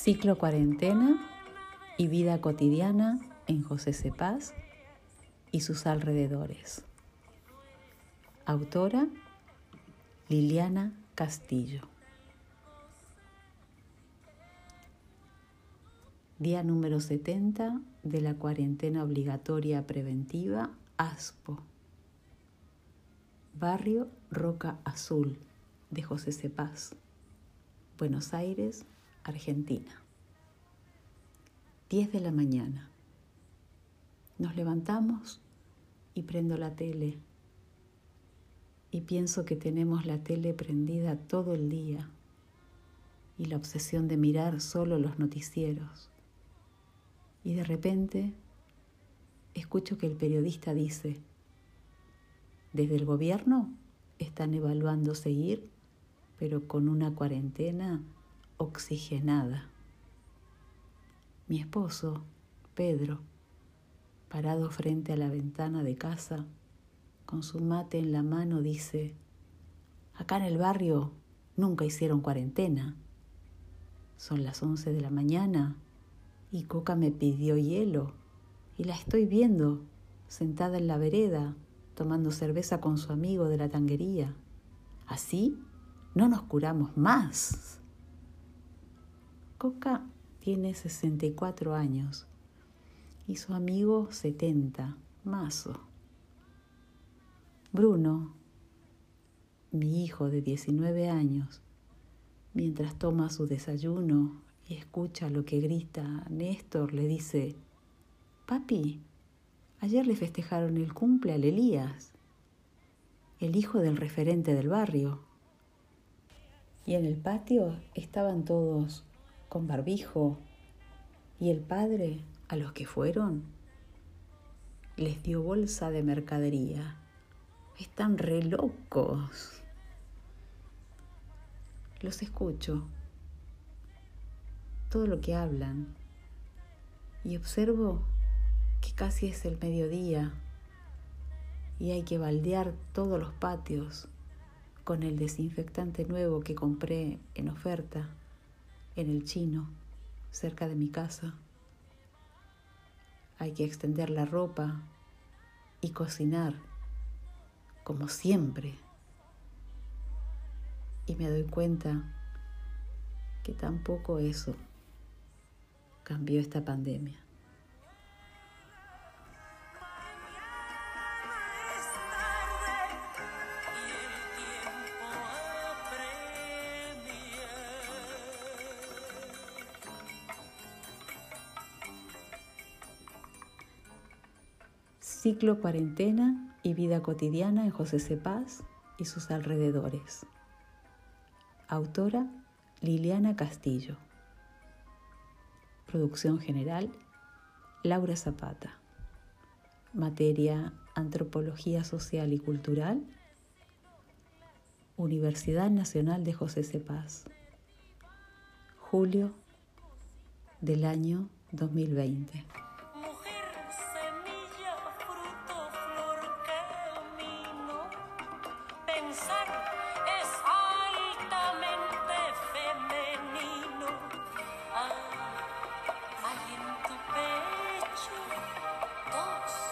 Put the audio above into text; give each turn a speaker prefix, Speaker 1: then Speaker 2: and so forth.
Speaker 1: Ciclo Cuarentena y Vida Cotidiana en José Cepaz y sus alrededores. Autora Liliana Castillo. Día número 70 de la cuarentena obligatoria preventiva ASPO. Barrio Roca Azul de José Cepaz, Buenos Aires, Argentina. 10 de la mañana. Nos levantamos y prendo la tele. Y pienso que tenemos la tele prendida todo el día y la obsesión de mirar solo los noticieros. Y de repente escucho que el periodista dice, desde el gobierno están evaluando seguir, pero con una cuarentena oxigenada. Mi esposo, Pedro, parado frente a la ventana de casa, con su mate en la mano, dice, acá en el barrio nunca hicieron cuarentena. Son las once de la mañana y Coca me pidió hielo y la estoy viendo sentada en la vereda tomando cerveza con su amigo de la tanguería. Así no nos curamos más. Coca tiene 64 años y su amigo 70, mazo. Bruno, mi hijo de 19 años, mientras toma su desayuno y escucha lo que grita Néstor, le dice, Papi, ayer le festejaron el cumple al Elías, el hijo del referente del barrio. Y en el patio estaban todos con barbijo, y el padre a los que fueron les dio bolsa de mercadería. Están re locos. Los escucho, todo lo que hablan, y observo que casi es el mediodía. Y hay que baldear todos los patios con el desinfectante nuevo que compré en oferta en el chino, cerca de mi casa. Hay que extender la ropa y cocinar, como siempre. Y me doy cuenta que tampoco eso cambió esta pandemia. Ciclo Cuarentena y Vida Cotidiana en José Cepaz y sus alrededores. Autora Liliana Castillo. Producción general Laura Zapata. Materia Antropología Social y Cultural. Universidad Nacional de José Cepaz. Julio del año 2020.
Speaker 2: Hay